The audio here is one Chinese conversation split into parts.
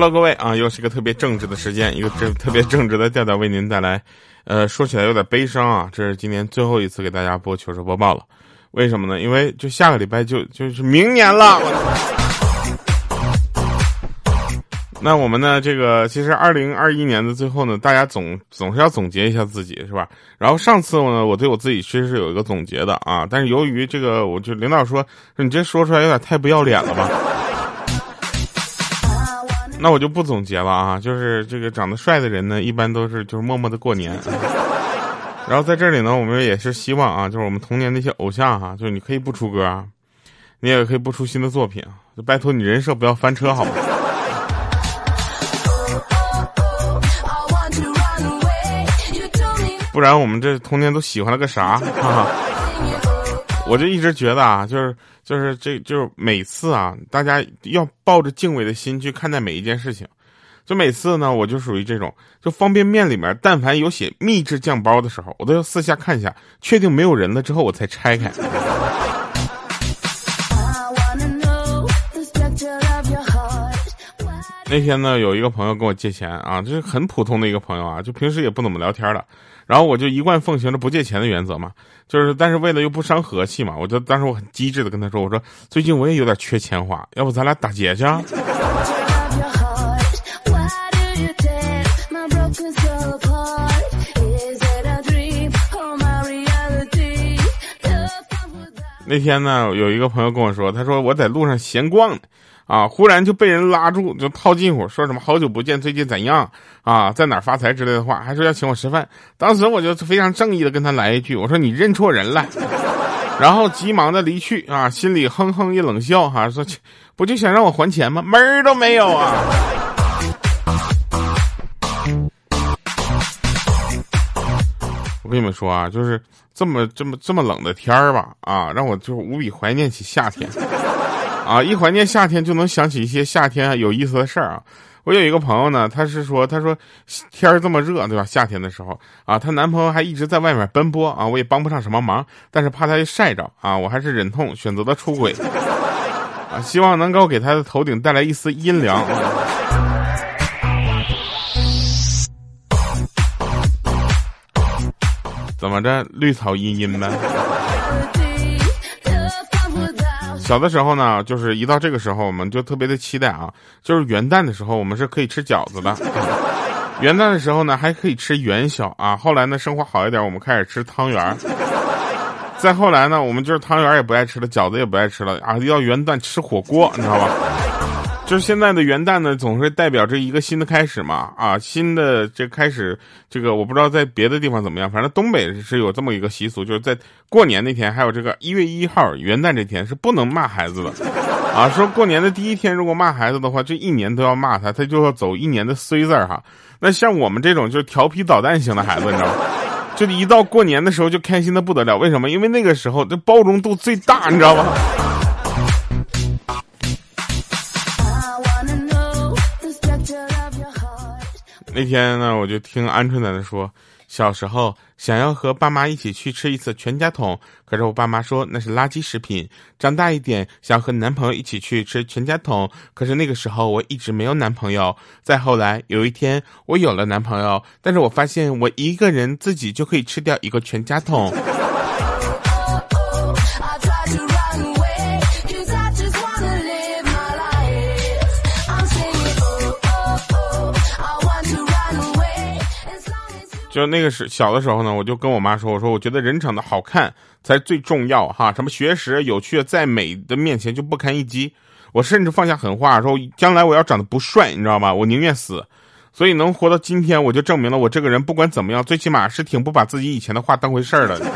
Hello，各位啊，又是一个特别正直的时间，一个这 特别正直的调调为您带来。呃，说起来有点悲伤啊，这是今年最后一次给大家播糗事播报了。为什么呢？因为就下个礼拜就就是明年了。那我们呢？这个其实二零二一年的最后呢，大家总总是要总结一下自己，是吧？然后上次呢，我对我自己其实是有一个总结的啊，但是由于这个，我就领导说，你这说出来有点太不要脸了吧。那我就不总结了啊，就是这个长得帅的人呢，一般都是就是默默的过年。然后在这里呢，我们也是希望啊，就是我们童年那些偶像哈，就是你可以不出歌，你也可以不出新的作品，就拜托你人设不要翻车好吗？不然我们这童年都喜欢了个啥？我就一直觉得啊，就是就是这就是每次啊，大家要抱着敬畏的心去看待每一件事情。就每次呢，我就属于这种，就方便面里面但凡有写秘制酱包的时候，我都要四下看一下，确定没有人了之后，我才拆开。那天呢，有一个朋友跟我借钱啊，这是很普通的一个朋友啊，就平时也不怎么聊天了。然后我就一贯奉行着不借钱的原则嘛，就是但是为了又不伤和气嘛，我就当时我很机智的跟他说，我说最近我也有点缺钱花，要不咱俩打劫去？那天呢，有一个朋友跟我说，他说我在路上闲逛呢。啊！忽然就被人拉住，就套近乎，说什么“好久不见，最近怎样？”啊，在哪发财之类的话，还说要请我吃饭。当时我就非常正义的跟他来一句：“我说你认错人了。”然后急忙的离去啊，心里哼哼一冷笑，哈，说：“不就想让我还钱吗？门儿都没有啊！”我跟你们说啊，就是这么这么这么冷的天儿吧，啊，让我就无比怀念起夏天。啊，一怀念夏天，就能想起一些夏天有意思的事儿啊！我有一个朋友呢，他是说，他说天儿这么热，对吧？夏天的时候啊，她男朋友还一直在外面奔波啊，我也帮不上什么忙，但是怕他晒着啊，我还是忍痛选择了出轨啊，希望能够给他的头顶带来一丝阴凉。怎么着，绿草茵茵呗？小的时候呢，就是一到这个时候，我们就特别的期待啊，就是元旦的时候，我们是可以吃饺子的。元旦的时候呢，还可以吃元宵啊。后来呢，生活好一点，我们开始吃汤圆。再后来呢，我们就是汤圆也不爱吃了，饺子也不爱吃了啊，要元旦吃火锅，你知道吧？就是现在的元旦呢，总是代表着一个新的开始嘛，啊，新的这开始，这个我不知道在别的地方怎么样，反正东北是有这么一个习俗，就是在过年那天，还有这个一月一号元旦这天是不能骂孩子的，啊，说过年的第一天如果骂孩子的话，这一年都要骂他，他就要走一年的衰字儿哈。那像我们这种就是调皮捣蛋型的孩子，你知道吗？就一到过年的时候就开心的不得了，为什么？因为那个时候这包容度最大，你知道吧？那天呢，我就听鹌鹑奶奶说，小时候想要和爸妈一起去吃一次全家桶，可是我爸妈说那是垃圾食品。长大一点，想和男朋友一起去吃全家桶，可是那个时候我一直没有男朋友。再后来有一天我有了男朋友，但是我发现我一个人自己就可以吃掉一个全家桶。就那个是小的时候呢，我就跟我妈说，我说我觉得人长得好看才最重要哈，什么学识有趣在美的面前就不堪一击。我甚至放下狠话说，将来我要长得不帅，你知道吗？我宁愿死。所以能活到今天，我就证明了我这个人不管怎么样，最起码是挺不把自己以前的话当回事儿的。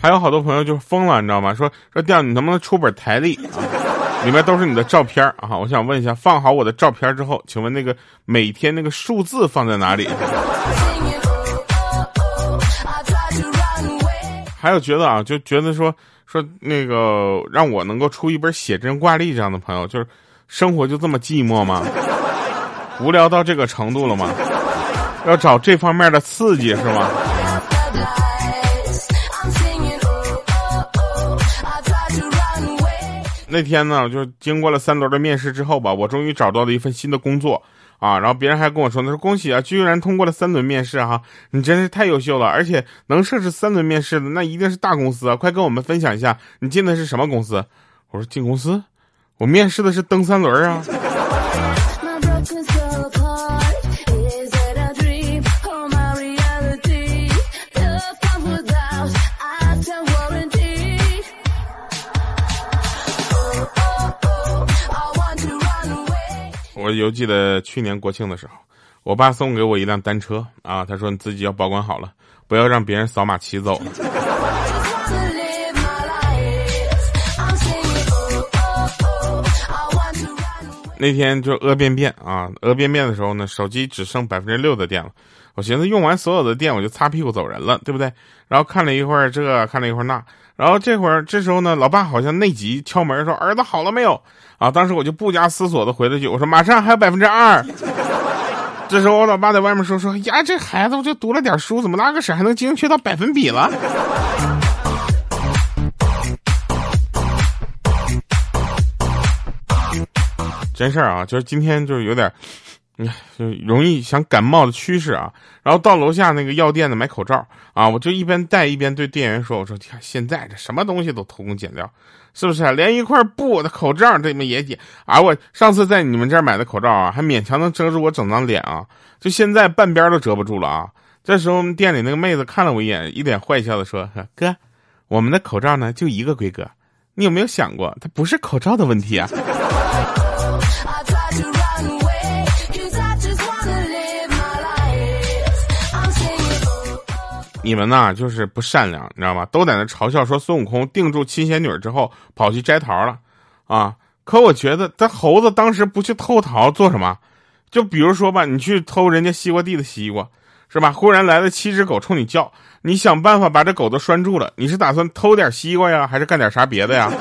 还有好多朋友就疯了，你知道吗？说说调你能不能出本台历？里面都是你的照片啊！我想问一下，放好我的照片之后，请问那个每天那个数字放在哪里？还有觉得啊，就觉得说说那个让我能够出一本写真挂历这样的朋友，就是生活就这么寂寞吗？无聊到这个程度了吗？要找这方面的刺激是吗？那天呢，就是经过了三轮的面试之后吧，我终于找到了一份新的工作啊。然后别人还跟我说：“他说恭喜啊，居然通过了三轮面试哈，你真是太优秀了！而且能设置三轮面试的，那一定是大公司啊！快跟我们分享一下，你进的是什么公司？”我说：“进公司，我面试的是蹬三轮啊。”犹记得去年国庆的时候，我爸送给我一辆单车啊，他说你自己要保管好了，不要让别人扫码骑走了。那天就饿便便啊，饿便便的时候呢，手机只剩百分之六的电了。我寻思用完所有的电，我就擦屁股走人了，对不对？然后看了一会儿这，看了一会儿那，然后这会儿这时候呢，老爸好像内急敲门说：“儿子好了没有？”啊，当时我就不加思索的回了句：“我说马上还有百分之二。”这时候我老爸在外面说：“说呀，这孩子我就读了点书，怎么拉个屎还能精确到百分比了？”真事儿啊，就是今天就是有点，你就容易想感冒的趋势啊。然后到楼下那个药店的买口罩啊，我就一边戴一边对店员说：“我说看现在这什么东西都偷工减料，是不是？连一块布的口罩这么也减啊？我上次在你们这儿买的口罩啊，还勉强能遮住我整张脸啊，就现在半边都遮不住了啊。”这时候店里那个妹子看了我一眼，一脸坏笑的说：“哥，我们的口罩呢就一个规格，你有没有想过，它不是口罩的问题啊？”你们呐，就是不善良，你知道吗？都在那嘲笑说孙悟空定住七仙女之后跑去摘桃了，啊！可我觉得，这猴子当时不去偷桃做什么？就比如说吧，你去偷人家西瓜地的西瓜，是吧？忽然来了七只狗冲你叫，你想办法把这狗都拴住了。你是打算偷点西瓜呀，还是干点啥别的呀？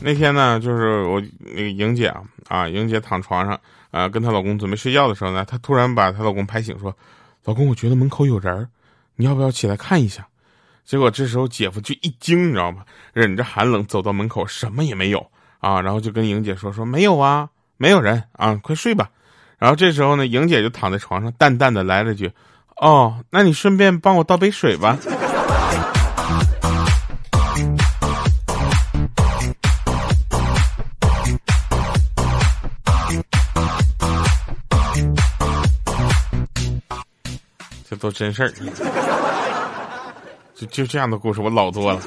那天呢，就是我那个莹姐啊，啊，莹姐躺床上啊，跟她老公准备睡觉的时候呢，她突然把她老公拍醒，说：“老公，我觉得门口有人，你要不要起来看一下？”结果这时候姐夫就一惊，你知道吗？忍着寒冷走到门口，什么也没有啊，然后就跟莹姐说：“说没有啊，没有人啊，快睡吧。”然后这时候呢，莹姐就躺在床上，淡淡的来了句：“哦，那你顺便帮我倒杯水吧。”都真事儿，就就这样的故事我老多了。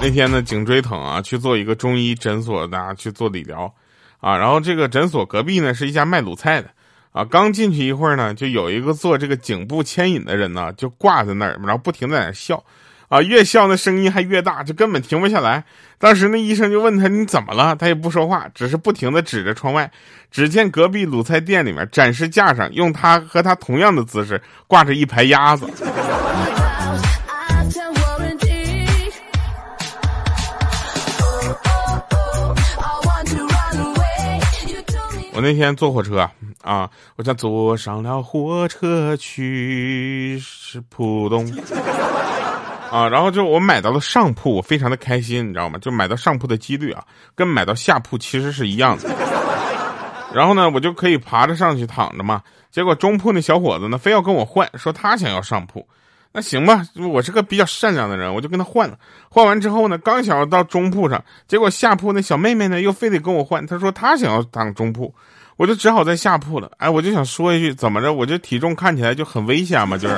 那天呢，颈椎疼啊，去做一个中医诊所的去做理疗，啊，然后这个诊所隔壁呢是一家卖卤菜的，啊，刚进去一会儿呢，就有一个做这个颈部牵引的人呢，就挂在那儿，然后不停在那笑。啊，越笑那声音还越大，就根本停不下来。当时那医生就问他你怎么了，他也不说话，只是不停的指着窗外。只见隔壁卤菜店里面展示架上，用他和他同样的姿势挂着一排鸭子。我那天坐火车啊，我想坐上了火车去是浦东。啊，然后就我买到了上铺，我非常的开心，你知道吗？就买到上铺的几率啊，跟买到下铺其实是一样的。然后呢，我就可以爬着上去躺着嘛。结果中铺那小伙子呢，非要跟我换，说他想要上铺。那行吧，我是个比较善良的人，我就跟他换了。换完之后呢，刚想要到中铺上，结果下铺那小妹妹呢，又非得跟我换，她说她想要当中铺，我就只好在下铺了。哎，我就想说一句，怎么着？我这体重看起来就很危险嘛，就是。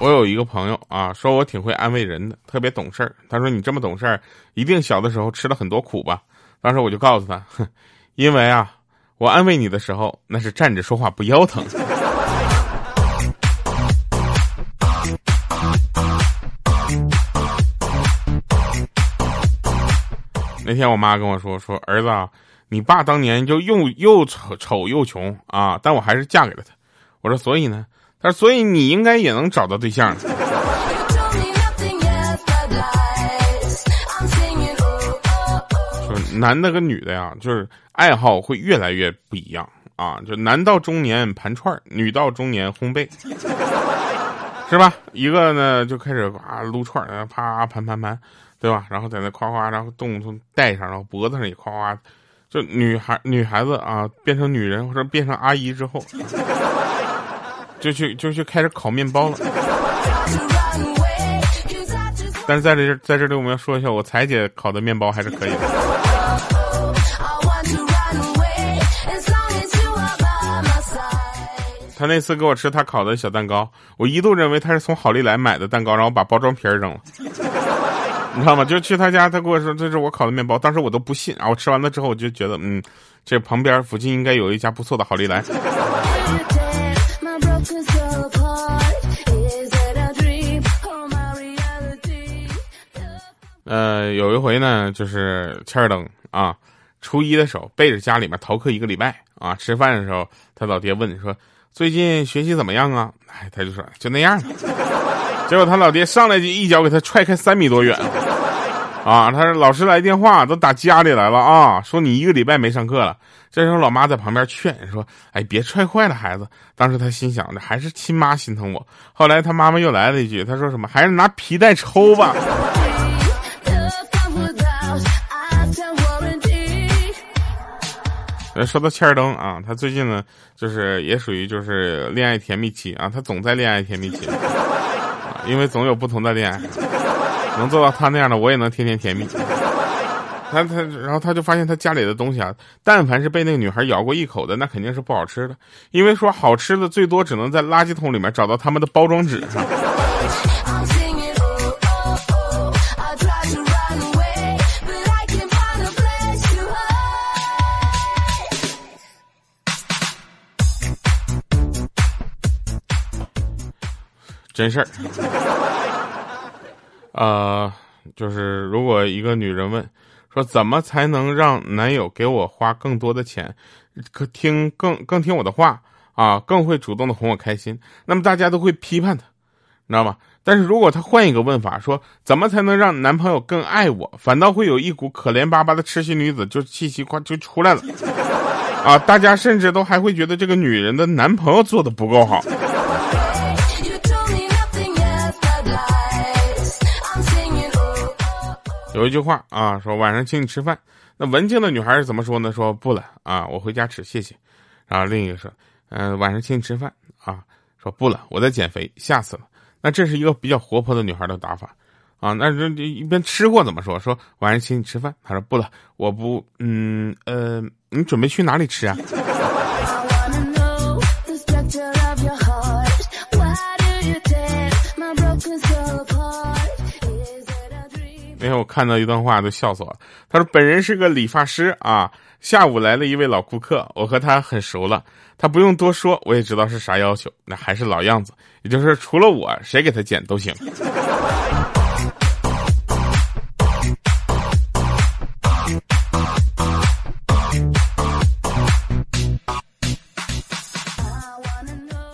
我有一个朋友啊，说我挺会安慰人的，特别懂事儿。他说你这么懂事儿，一定小的时候吃了很多苦吧？当时我就告诉他，哼，因为啊，我安慰你的时候那是站着说话不腰疼。那天我妈跟我说，说儿子啊，你爸当年就又又丑丑又穷啊，但我还是嫁给了他。我说所以呢？他说：“所以你应该也能找到对象。”说男的跟女的呀，就是爱好会越来越不一样啊！就男到中年盘串女到中年烘焙，是吧？一个呢就开始哇撸串儿，啪盘盘盘，对吧？然后在那夸夸，然后动动戴上，然后脖子上也夸夸，就女孩女孩子啊，变成女人或者变成阿姨之后。就去就去开始烤面包了。但是在这在这里，我们要说一下，我彩姐烤的面包还是可以的。他那次给我吃他烤的小蛋糕，我一度认为他是从好利来买的蛋糕，然后把包装皮儿扔了。你知道吗？就去他家，他跟我说这是我烤的面包，当时我都不信啊！我吃完了之后，我就觉得，嗯，这旁边附近应该有一家不错的好利来。呃，有一回呢，就是欠儿登啊，初一的时候背着家里面逃课一个礼拜啊，吃饭的时候，他老爹问说：“最近学习怎么样啊？”哎，他就说：“就那样。”结果他老爹上来就一脚给他踹开三米多远，啊！他说：“老师来电话，都打家里来了啊，说你一个礼拜没上课了。”这时候老妈在旁边劝说：“哎，别踹坏了孩子。”当时他心想着还是亲妈心疼我。后来他妈妈又来了一句：“他说什么？还是拿皮带抽吧。”说到切尔登啊，他最近呢，就是也属于就是恋爱甜蜜期啊，他总在恋爱甜蜜期，因为总有不同的恋爱，能做到他那样的，我也能天天甜蜜。他他，然后他就发现他家里的东西啊，但凡是被那个女孩咬过一口的，那肯定是不好吃的，因为说好吃的最多只能在垃圾桶里面找到他们的包装纸上。真事儿，呃，就是如果一个女人问说怎么才能让男友给我花更多的钱，可听更更听我的话啊，更会主动的哄我开心，那么大家都会批判她，你知道吗？但是如果她换一个问法，说怎么才能让男朋友更爱我，反倒会有一股可怜巴巴的痴心女子就气息快就出来了，啊，大家甚至都还会觉得这个女人的男朋友做的不够好。有一句话啊，说晚上请你吃饭。那文静的女孩是怎么说呢？说不了啊，我回家吃，谢谢。然后另一个说，嗯，晚上请你吃饭啊，说不了，我在减肥，吓死了。那这是一个比较活泼的女孩的打法啊。那这一边吃货怎么说？说晚上请你吃饭，他说不了，我不，嗯呃，你准备去哪里吃啊？那天我看到一段话都笑死我了。他说：“本人是个理发师啊，下午来了一位老顾客，我和他很熟了。他不用多说，我也知道是啥要求，那还是老样子，也就是除了我，谁给他剪都行。”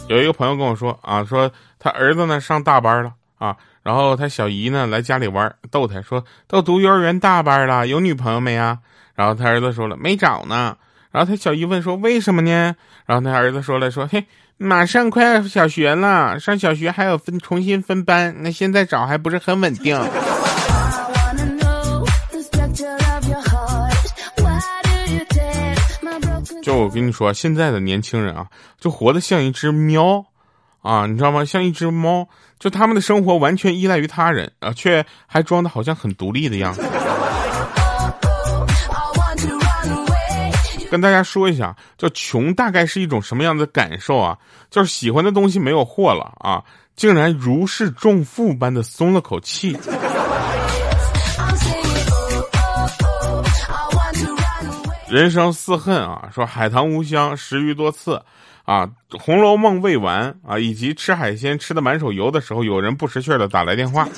有一个朋友跟我说啊，说他儿子呢上大班了啊。然后他小姨呢来家里玩，逗他说：“都读幼儿园大班了，有女朋友没啊？”然后他儿子说了：“没找呢。”然后他小姨问说：“为什么呢？”然后他儿子说了：“说嘿，马上快要小学了，上小学还要分重新分班，那现在找还不是很稳定。” 就我跟你说，现在的年轻人啊，就活得像一只喵。啊，你知道吗？像一只猫，就他们的生活完全依赖于他人啊，却还装的好像很独立的样子。跟大家说一下，叫穷大概是一种什么样的感受啊？就是喜欢的东西没有货了啊，竟然如释重负般的松了口气。人生似恨啊，说海棠无香十余多次。啊，《红楼梦》未完啊，以及吃海鲜吃的满手油的时候，有人不识趣的打来电话。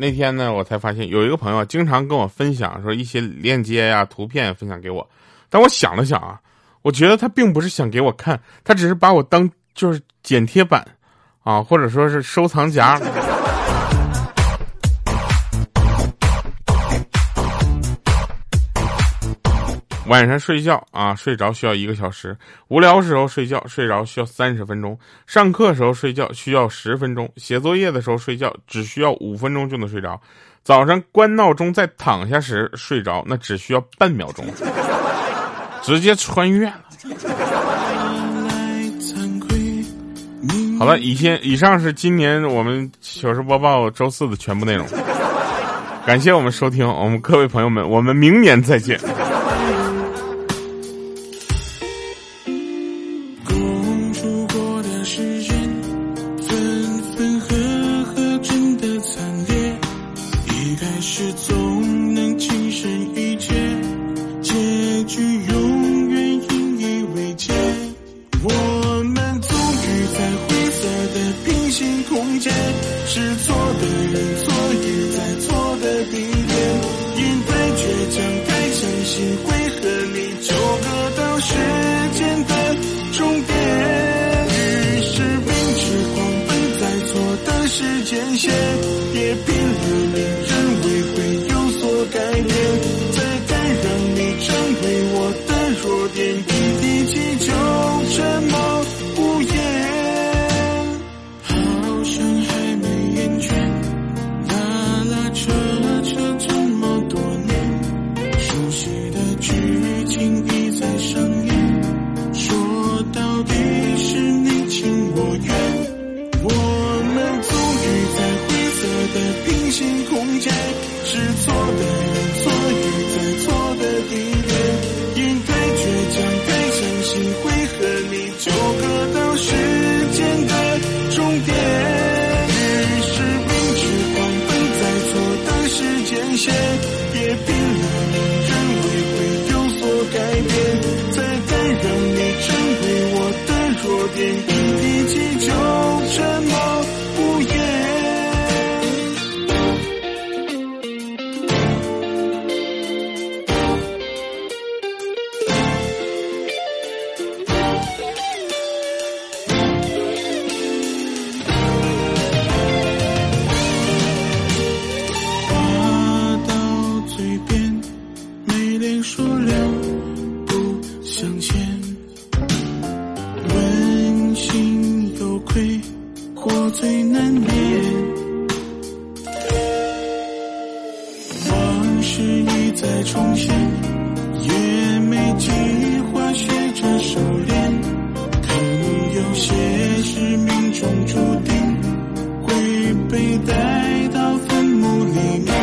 那天呢，我才发现有一个朋友经常跟我分享说一些链接呀、图片分享给我，但我想了想啊，我觉得他并不是想给我看，他只是把我当就是剪贴板啊，或者说是收藏夹。晚上睡觉啊，睡着需要一个小时；无聊时候睡觉，睡着需要三十分钟；上课时候睡觉需要十分钟；写作业的时候睡觉只需要五分钟就能睡着；早上关闹钟再躺下时睡着，那只需要半秒钟，直接穿越了。好了，以前以上是今年我们糗事播报周四的全部内容，感谢我们收听，我们各位朋友们，我们明年再见。平行空间是错的人错与在错的地点。你带到坟墓里面